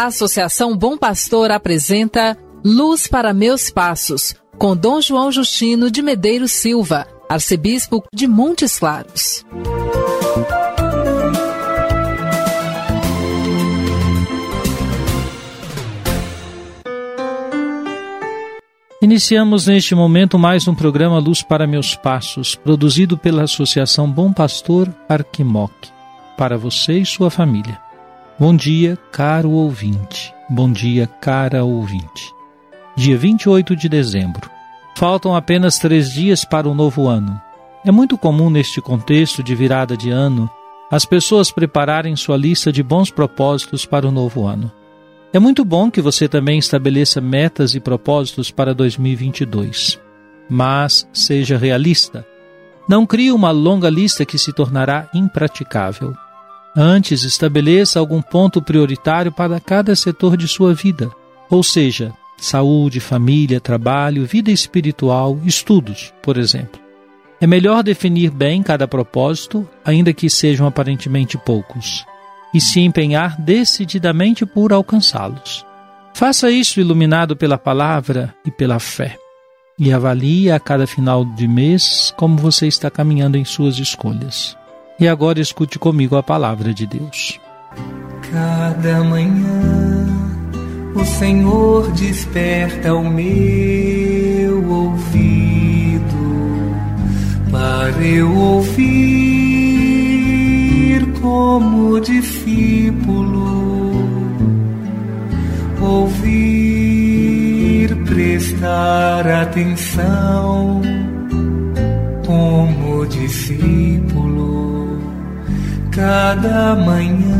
A Associação Bom Pastor apresenta Luz para Meus Passos, com Dom João Justino de Medeiros Silva, arcebispo de Montes Claros. Iniciamos neste momento mais um programa Luz para Meus Passos, produzido pela Associação Bom Pastor Arquimoc, para você e sua família. Bom dia, caro ouvinte. Bom dia, cara ouvinte. Dia 28 de dezembro. Faltam apenas três dias para o novo ano. É muito comum neste contexto de virada de ano as pessoas prepararem sua lista de bons propósitos para o novo ano. É muito bom que você também estabeleça metas e propósitos para 2022. Mas seja realista. Não crie uma longa lista que se tornará impraticável. Antes, estabeleça algum ponto prioritário para cada setor de sua vida, ou seja, saúde, família, trabalho, vida espiritual, estudos, por exemplo. É melhor definir bem cada propósito, ainda que sejam aparentemente poucos e se empenhar decididamente por alcançá-los. Faça isso iluminado pela palavra e pela fé. E avalie a cada final de mês como você está caminhando em suas escolhas. E agora escute comigo a palavra de Deus. Cada manhã o Senhor desperta o meu ouvido para eu ouvir como discípulo, ouvir, prestar atenção, como discípulo, cada manhã.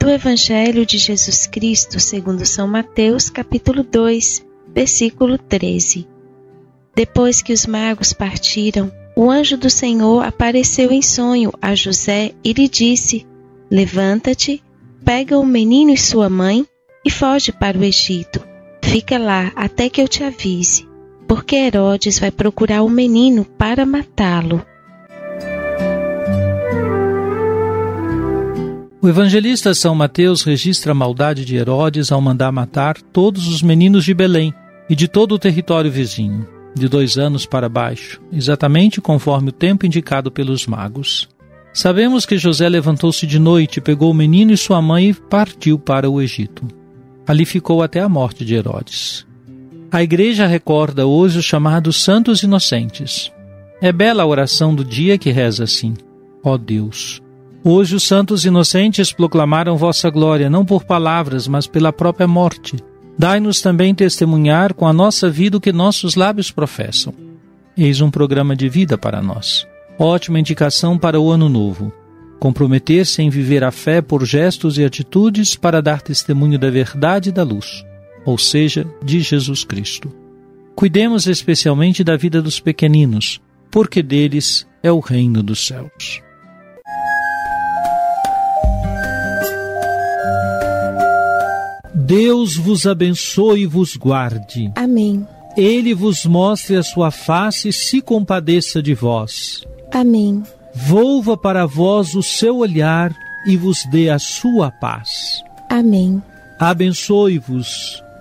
Do Evangelho de Jesus Cristo, segundo São Mateus, capítulo 2, versículo 13. Depois que os magos partiram, o anjo do Senhor apareceu em sonho a José e lhe disse: Levanta-te, pega o menino e sua mãe e foge para o Egito. Fica lá até que eu te avise, porque Herodes vai procurar o menino para matá-lo. O evangelista São Mateus registra a maldade de Herodes ao mandar matar todos os meninos de Belém e de todo o território vizinho de dois anos para baixo, exatamente conforme o tempo indicado pelos magos. Sabemos que José levantou-se de noite, pegou o menino e sua mãe e partiu para o Egito. Ali ficou até a morte de Herodes. A igreja recorda hoje os chamados santos inocentes. É bela a oração do dia que reza assim: Ó oh Deus, hoje os santos inocentes proclamaram vossa glória não por palavras, mas pela própria morte Dai-nos também testemunhar com a nossa vida o que nossos lábios professam. Eis um programa de vida para nós. Ótima indicação para o ano novo. Comprometer-se em viver a fé por gestos e atitudes para dar testemunho da verdade e da luz, ou seja, de Jesus Cristo. Cuidemos especialmente da vida dos pequeninos, porque deles é o reino dos céus. Deus vos abençoe e vos guarde. Amém. Ele vos mostre a sua face e se compadeça de vós. Amém. Volva para vós o seu olhar e vos dê a sua paz. Amém. Abençoe-vos,